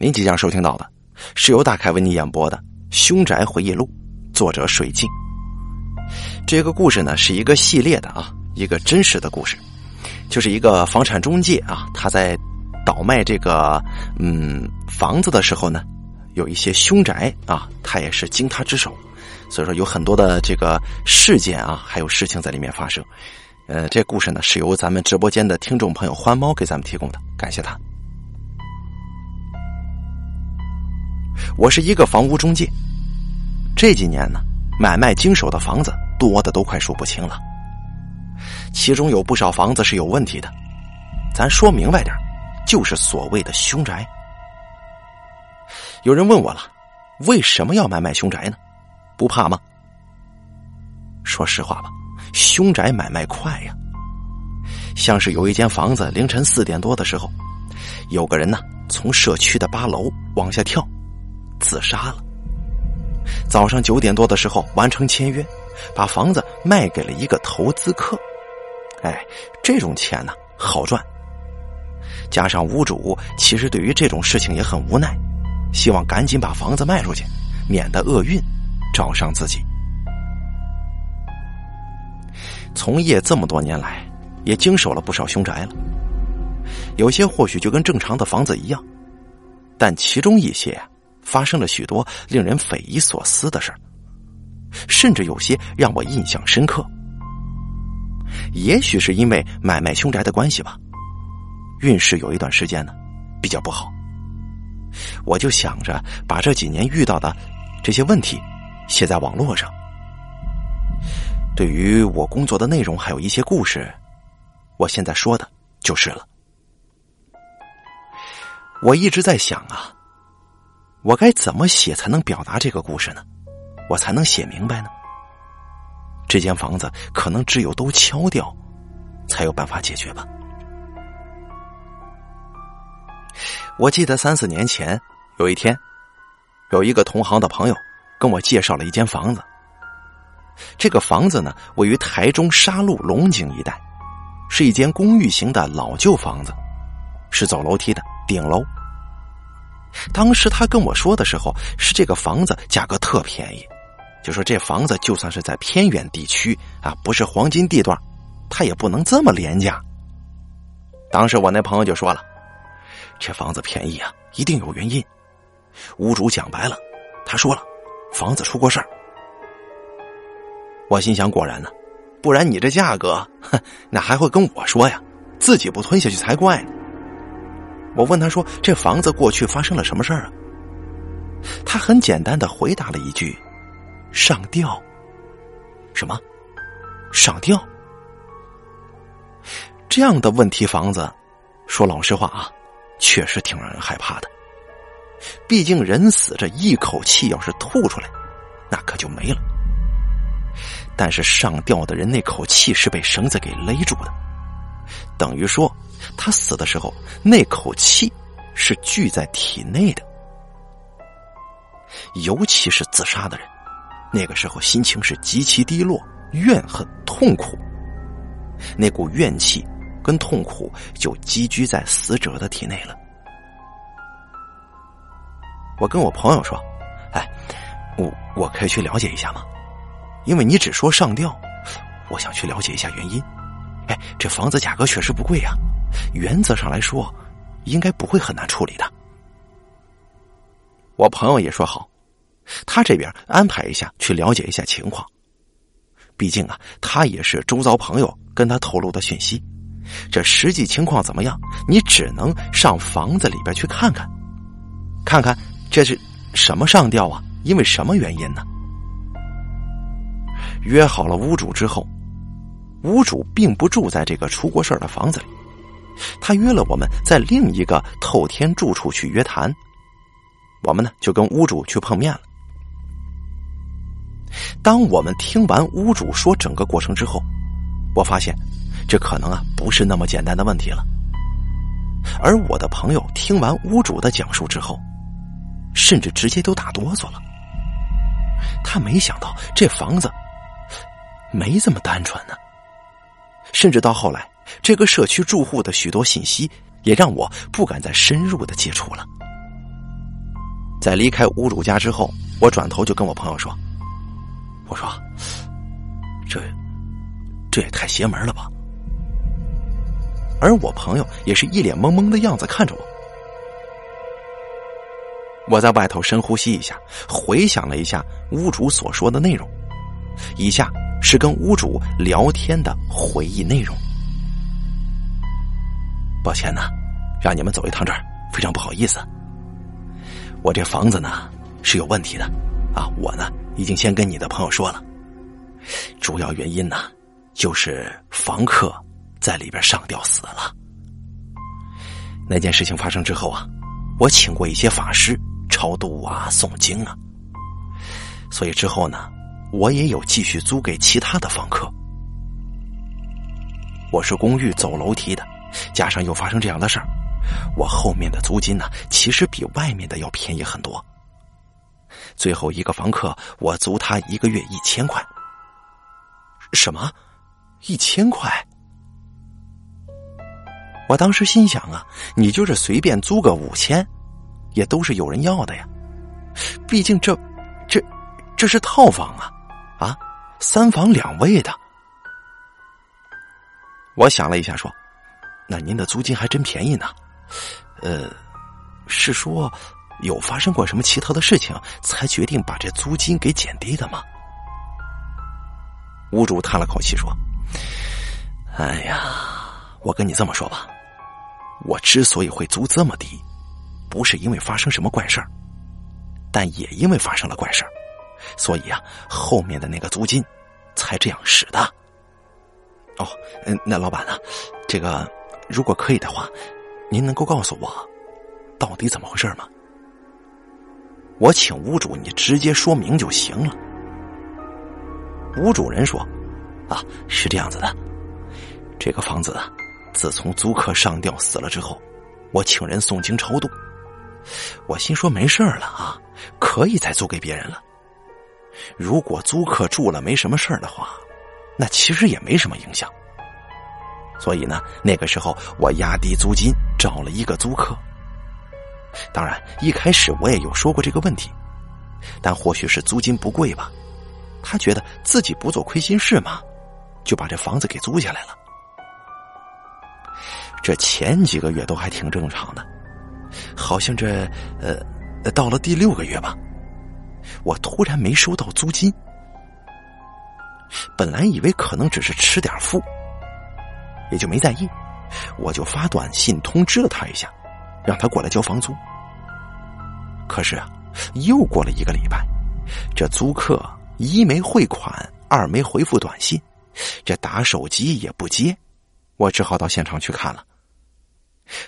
您即将收听到的是由大凯为您演播的《凶宅回忆录》，作者水镜。这个故事呢是一个系列的啊，一个真实的故事，就是一个房产中介啊，他在倒卖这个嗯房子的时候呢，有一些凶宅啊，他也是经他之手，所以说有很多的这个事件啊，还有事情在里面发生。呃，这故事呢是由咱们直播间的听众朋友欢猫给咱们提供的，感谢他。我是一个房屋中介，这几年呢，买卖经手的房子多的都快数不清了。其中有不少房子是有问题的，咱说明白点，就是所谓的凶宅。有人问我了，为什么要买卖凶宅呢？不怕吗？说实话吧，凶宅买卖快呀。像是有一间房子，凌晨四点多的时候，有个人呢从社区的八楼往下跳。自杀了。早上九点多的时候完成签约，把房子卖给了一个投资客。哎，这种钱呢好赚。加上屋主其实对于这种事情也很无奈，希望赶紧把房子卖出去，免得厄运找上自己。从业这么多年来，也经手了不少凶宅了。有些或许就跟正常的房子一样，但其中一些啊。发生了许多令人匪夷所思的事甚至有些让我印象深刻。也许是因为买卖凶宅的关系吧，运势有一段时间呢比较不好。我就想着把这几年遇到的这些问题写在网络上。对于我工作的内容，还有一些故事，我现在说的就是了。我一直在想啊。我该怎么写才能表达这个故事呢？我才能写明白呢？这间房子可能只有都敲掉，才有办法解决吧。我记得三四年前有一天，有一个同行的朋友跟我介绍了一间房子。这个房子呢，位于台中沙鹿龙井一带，是一间公寓型的老旧房子，是走楼梯的顶楼。当时他跟我说的时候，是这个房子价格特便宜，就说这房子就算是在偏远地区啊，不是黄金地段，他也不能这么廉价。当时我那朋友就说了，这房子便宜啊，一定有原因。屋主讲白了，他说了，房子出过事儿。我心想，果然呢，不然你这价格，哼，那还会跟我说呀？自己不吞下去才怪呢。我问他说：“这房子过去发生了什么事儿啊？”他很简单的回答了一句：“上吊。”什么？上吊？这样的问题房子，说老实话啊，确实挺让人害怕的。毕竟人死这一口气要是吐出来，那可就没了。但是上吊的人那口气是被绳子给勒住的，等于说。他死的时候，那口气是聚在体内的，尤其是自杀的人，那个时候心情是极其低落、怨恨、痛苦，那股怨气跟痛苦就积聚在死者的体内了。我跟我朋友说：“哎，我我可以去了解一下吗？因为你只说上吊，我想去了解一下原因。哎，这房子价格确实不贵呀。”原则上来说，应该不会很难处理的。我朋友也说好，他这边安排一下去了解一下情况。毕竟啊，他也是周遭朋友跟他透露的讯息，这实际情况怎么样，你只能上房子里边去看看，看看这是什么上吊啊？因为什么原因呢？约好了屋主之后，屋主并不住在这个出过事的房子里。他约了我们在另一个透天住处去约谈，我们呢就跟屋主去碰面了。当我们听完屋主说整个过程之后，我发现这可能啊不是那么简单的问题了。而我的朋友听完屋主的讲述之后，甚至直接都打哆嗦了。他没想到这房子没这么单纯呢，甚至到后来。这个社区住户的许多信息，也让我不敢再深入的接触了。在离开屋主家之后，我转头就跟我朋友说：“我说，这这也太邪门了吧。”而我朋友也是一脸懵懵的样子看着我。我在外头深呼吸一下，回想了一下屋主所说的内容，以下是跟屋主聊天的回忆内容。抱歉呐，让你们走一趟这儿，非常不好意思。我这房子呢是有问题的，啊，我呢已经先跟你的朋友说了，主要原因呢就是房客在里边上吊死了。那件事情发生之后啊，我请过一些法师超度啊、诵经啊，所以之后呢，我也有继续租给其他的房客。我是公寓走楼梯的，加上又发生这样的事儿。我后面的租金呢，其实比外面的要便宜很多。最后一个房客，我租他一个月一千块。什么？一千块？我当时心想啊，你就是随便租个五千，也都是有人要的呀。毕竟这，这，这是套房啊，啊，三房两卫的。我想了一下，说：“那您的租金还真便宜呢。”呃，是说有发生过什么奇特的事情，才决定把这租金给减低的吗？屋主叹了口气说：“哎呀，我跟你这么说吧，我之所以会租这么低，不是因为发生什么怪事儿，但也因为发生了怪事儿，所以啊，后面的那个租金才这样使的。哦，嗯，那老板呢？这个如果可以的话。”您能够告诉我，到底怎么回事吗？我请屋主，你直接说明就行了。屋主人说：“啊，是这样子的，这个房子，自从租客上吊死了之后，我请人诵经超度。我心说没事了啊，可以再租给别人了。如果租客住了没什么事的话，那其实也没什么影响。”所以呢，那个时候我压低租金找了一个租客。当然，一开始我也有说过这个问题，但或许是租金不贵吧，他觉得自己不做亏心事嘛，就把这房子给租下来了。这前几个月都还挺正常的，好像这呃，到了第六个月吧，我突然没收到租金，本来以为可能只是吃点富。也就没在意，我就发短信通知了他一下，让他过来交房租。可是啊，又过了一个礼拜，这租客一没汇款，二没回复短信，这打手机也不接，我只好到现场去看了。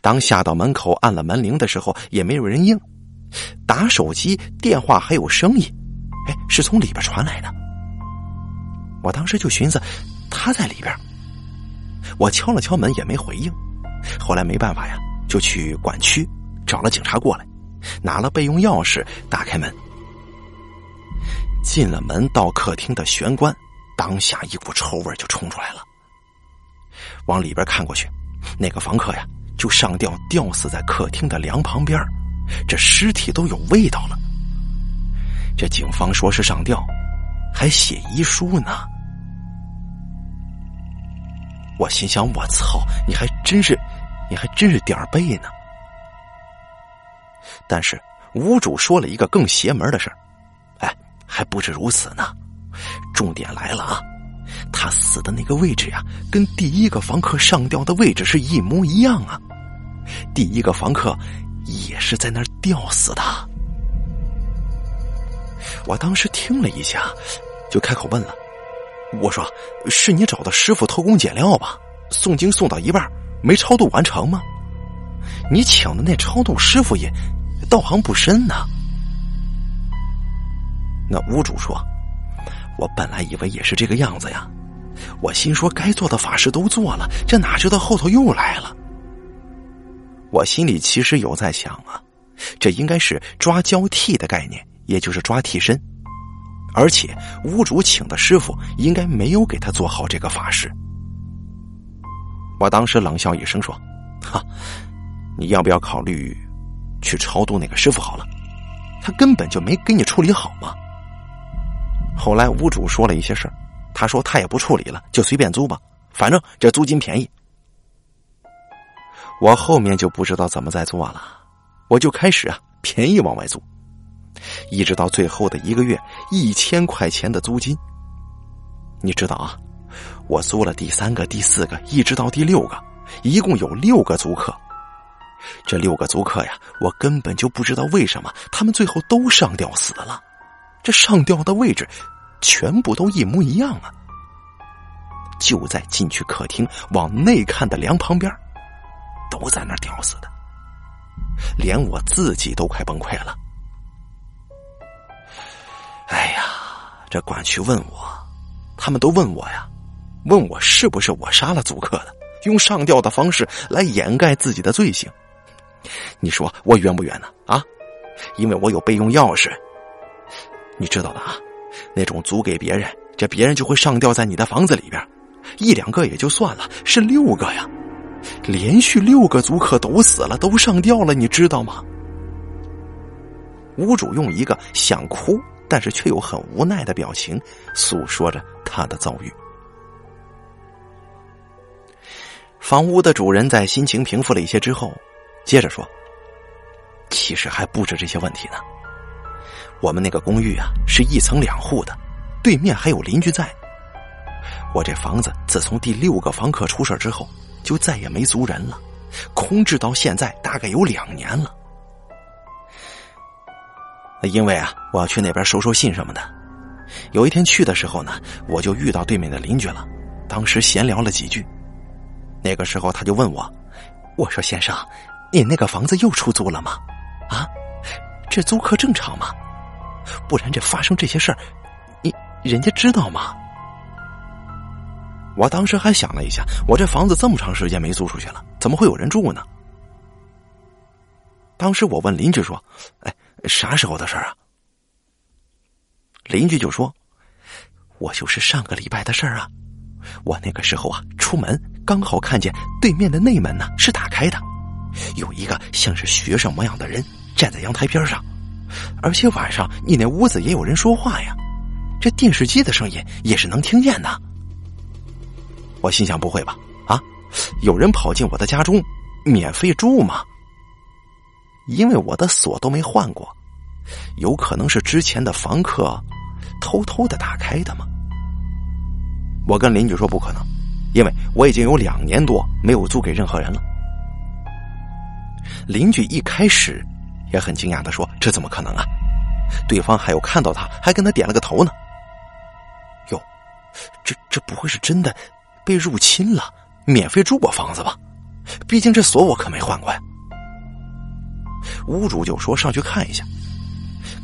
当下到门口按了门铃的时候，也没有人应，打手机电话还有声音，哎，是从里边传来的。我当时就寻思，他在里边。我敲了敲门也没回应，后来没办法呀，就去管区找了警察过来，拿了备用钥匙打开门，进了门到客厅的玄关，当下一股臭味就冲出来了。往里边看过去，那个房客呀就上吊吊死在客厅的梁旁边，这尸体都有味道了。这警方说是上吊，还写遗书呢。我心想：“我操，你还真是，你还真是点儿背呢。”但是屋主说了一个更邪门的事儿，哎，还不止如此呢。重点来了啊！他死的那个位置呀，跟第一个房客上吊的位置是一模一样啊。第一个房客也是在那儿吊死的。我当时听了一下，就开口问了。我说：“是你找的师傅偷工减料吧？诵经诵到一半没超度完成吗？你请的那超度师傅也道行不深呢。”那屋主说：“我本来以为也是这个样子呀，我心说该做的法事都做了，这哪知道后头又来了。我心里其实有在想啊，这应该是抓交替的概念，也就是抓替身。”而且屋主请的师傅应该没有给他做好这个法事。我当时冷笑一声说：“哈，你要不要考虑去超度那个师傅好了？他根本就没给你处理好嘛。后来屋主说了一些事儿，他说他也不处理了，就随便租吧，反正这租金便宜。我后面就不知道怎么再做了，我就开始啊便宜往外租，一直到最后的一个月一千块钱的租金。你知道啊，我租了第三个、第四个，一直到第六个，一共有六个租客。这六个租客呀，我根本就不知道为什么他们最后都上吊死了。这上吊的位置，全部都一模一样啊！就在进去客厅往内看的梁旁边，都在那吊死的，连我自己都快崩溃了。哎呀，这管区问我，他们都问我呀，问我是不是我杀了租客的，用上吊的方式来掩盖自己的罪行。你说我冤不冤呢？啊，因为我有备用钥匙。你知道的啊，那种租给别人，这别人就会上吊在你的房子里边，一两个也就算了，是六个呀，连续六个租客都死了，都上吊了，你知道吗？屋主用一个想哭，但是却又很无奈的表情，诉说着他的遭遇。房屋的主人在心情平复了一些之后。接着说，其实还不止这些问题呢。我们那个公寓啊，是一层两户的，对面还有邻居在。我这房子自从第六个房客出事之后，就再也没租人了，空置到现在大概有两年了。因为啊，我要去那边收收信什么的。有一天去的时候呢，我就遇到对面的邻居了，当时闲聊了几句。那个时候他就问我，我说先生。你那个房子又出租了吗？啊，这租客正常吗？不然这发生这些事儿，你人家知道吗？我当时还想了一下，我这房子这么长时间没租出去了，怎么会有人住呢？当时我问邻居说：“哎，啥时候的事儿啊？”邻居就说：“我就是上个礼拜的事儿啊。我那个时候啊，出门刚好看见对面的内门呢是打开的。”有一个像是学生模样的人站在阳台边上，而且晚上你那屋子也有人说话呀，这电视机的声音也是能听见的。我心想不会吧？啊，有人跑进我的家中免费住吗？因为我的锁都没换过，有可能是之前的房客偷偷的打开的吗？我跟邻居说不可能，因为我已经有两年多没有租给任何人了。邻居一开始也很惊讶的说：“这怎么可能啊？对方还有看到他，还跟他点了个头呢。哟，这这不会是真的被入侵了？免费住过房子吧？毕竟这锁我可没换过呀。”屋主就说：“上去看一下。”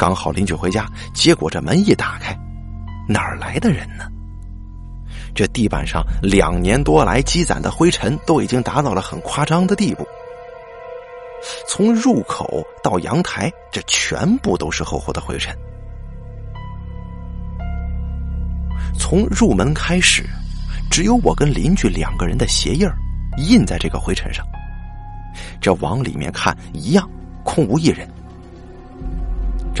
刚好邻居回家，结果这门一打开，哪儿来的人呢？这地板上两年多来积攒的灰尘都已经达到了很夸张的地步。从入口到阳台，这全部都是厚厚的灰尘。从入门开始，只有我跟邻居两个人的鞋印印在这个灰尘上。这往里面看，一样空无一人。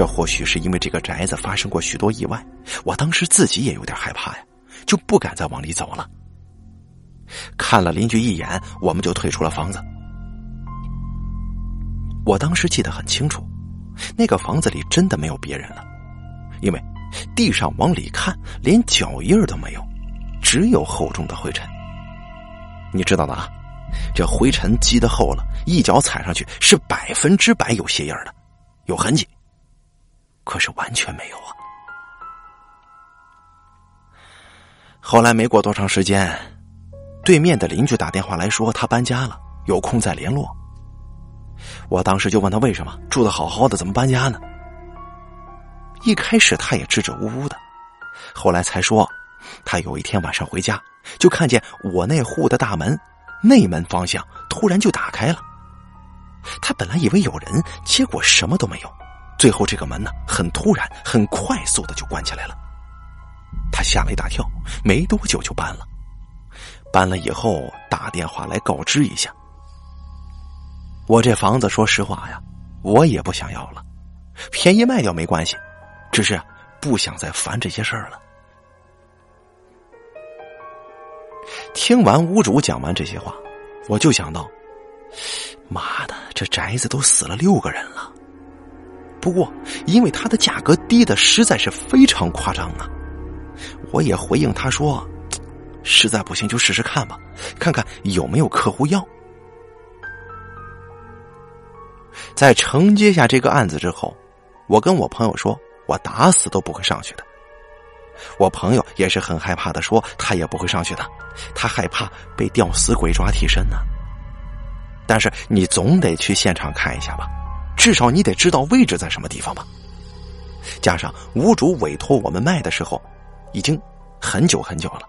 这或许是因为这个宅子发生过许多意外，我当时自己也有点害怕呀，就不敢再往里走了。看了邻居一眼，我们就退出了房子。我当时记得很清楚，那个房子里真的没有别人了，因为地上往里看连脚印都没有，只有厚重的灰尘。你知道的啊，这灰尘积的厚了，一脚踩上去是百分之百有鞋印的，有痕迹。可是完全没有啊！后来没过多长时间，对面的邻居打电话来说他搬家了，有空再联络。我当时就问他为什么住的好好的怎么搬家呢？一开始他也支支吾吾的，后来才说，他有一天晚上回家，就看见我那户的大门内门方向突然就打开了。他本来以为有人，结果什么都没有。最后这个门呢，很突然、很快速的就关起来了。他吓了一大跳，没多久就搬了。搬了以后打电话来告知一下。我这房子，说实话呀，我也不想要了。便宜卖掉没关系，只是不想再烦这些事儿了。听完屋主讲完这些话，我就想到，妈的，这宅子都死了六个人了。不过，因为它的价格低的实在是非常夸张啊，我也回应他说，实在不行就试试看吧，看看有没有客户要。在承接下这个案子之后，我跟我朋友说，我打死都不会上去的。我朋友也是很害怕的，说他也不会上去的，他害怕被吊死鬼抓替身呢。但是你总得去现场看一下吧，至少你得知道位置在什么地方吧。加上屋主委托我们卖的时候，已经很久很久了。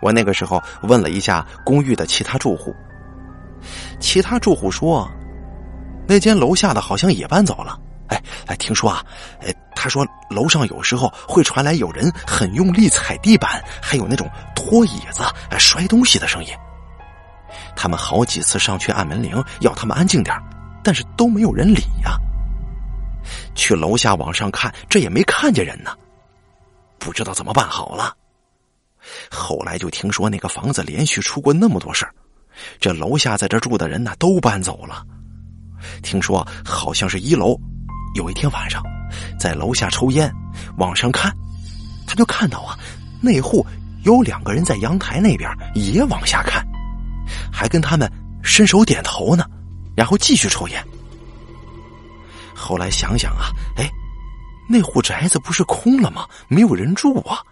我那个时候问了一下公寓的其他住户，其他住户说，那间楼下的好像也搬走了。哎哎，听说啊，哎，他说楼上有时候会传来有人很用力踩地板，还有那种拖椅子、摔东西的声音。他们好几次上去按门铃，要他们安静点但是都没有人理呀。去楼下往上看，这也没看见人呢，不知道怎么办好了。后来就听说那个房子连续出过那么多事儿，这楼下在这住的人呢都搬走了。听说好像是一楼。有一天晚上，在楼下抽烟，往上看，他就看到啊，那户有两个人在阳台那边也往下看，还跟他们伸手点头呢，然后继续抽烟。后来想想啊，哎，那户宅子不是空了吗？没有人住啊，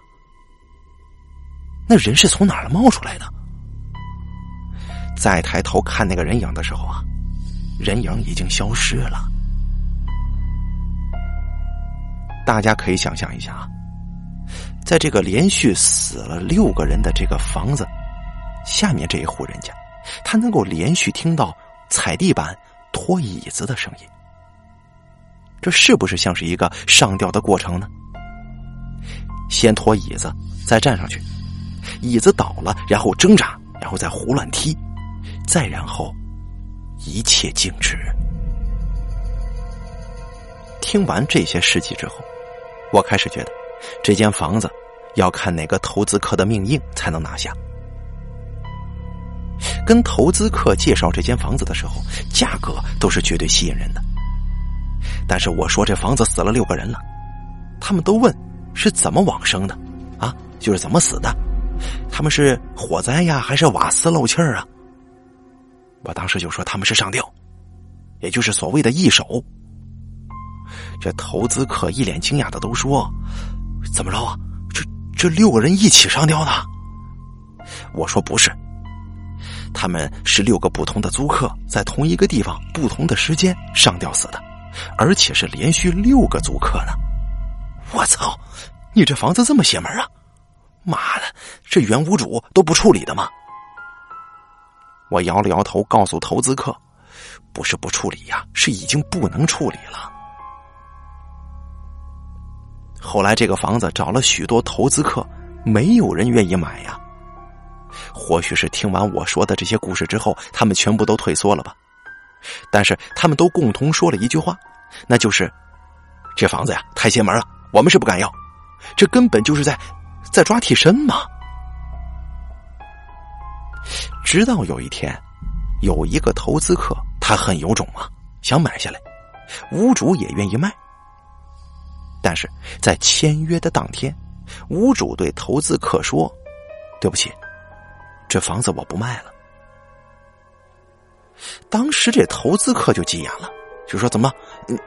那人是从哪儿冒出来的？再抬头看那个人影的时候啊，人影已经消失了。大家可以想象一下啊，在这个连续死了六个人的这个房子下面这一户人家，他能够连续听到踩地板、拖椅子的声音，这是不是像是一个上吊的过程呢？先拖椅子，再站上去，椅子倒了，然后挣扎，然后再胡乱踢，再然后一切静止。听完这些事迹之后。我开始觉得，这间房子要看哪个投资客的命硬才能拿下。跟投资客介绍这间房子的时候，价格都是绝对吸引人的。但是我说这房子死了六个人了，他们都问是怎么往生的，啊，就是怎么死的？他们是火灾呀，还是瓦斯漏气儿啊？我当时就说他们是上吊，也就是所谓的一手。这投资客一脸惊讶的都说：“怎么着啊？这这六个人一起上吊的？”我说：“不是，他们是六个不同的租客在同一个地方不同的时间上吊死的，而且是连续六个租客呢。”我操！你这房子这么邪门啊！妈的，这原屋主都不处理的吗？我摇了摇头，告诉投资客：“不是不处理呀，是已经不能处理了。”后来这个房子找了许多投资客，没有人愿意买呀。或许是听完我说的这些故事之后，他们全部都退缩了吧。但是他们都共同说了一句话，那就是：“这房子呀，太邪门了，我们是不敢要。这根本就是在在抓替身嘛。”直到有一天，有一个投资客，他很有种啊，想买下来，屋主也愿意卖。但是在签约的当天，屋主对投资客说：“对不起，这房子我不卖了。”当时这投资客就急眼了，就说：“怎么，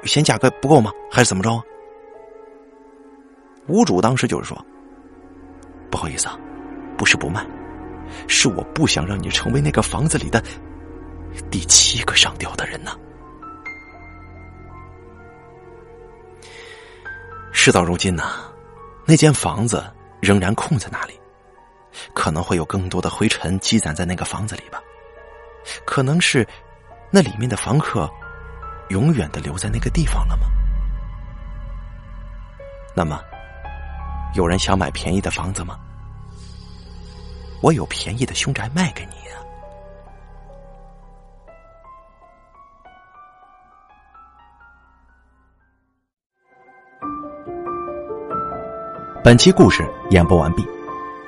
嫌价格不够吗？还是怎么着啊？”屋主当时就是说：“不好意思啊，不是不卖，是我不想让你成为那个房子里的第七个上吊的人呢。”事到如今呢，那间房子仍然空在那里，可能会有更多的灰尘积攒在那个房子里吧。可能是那里面的房客永远的留在那个地方了吗？那么有人想买便宜的房子吗？我有便宜的凶宅卖给你呀本期故事演播完毕。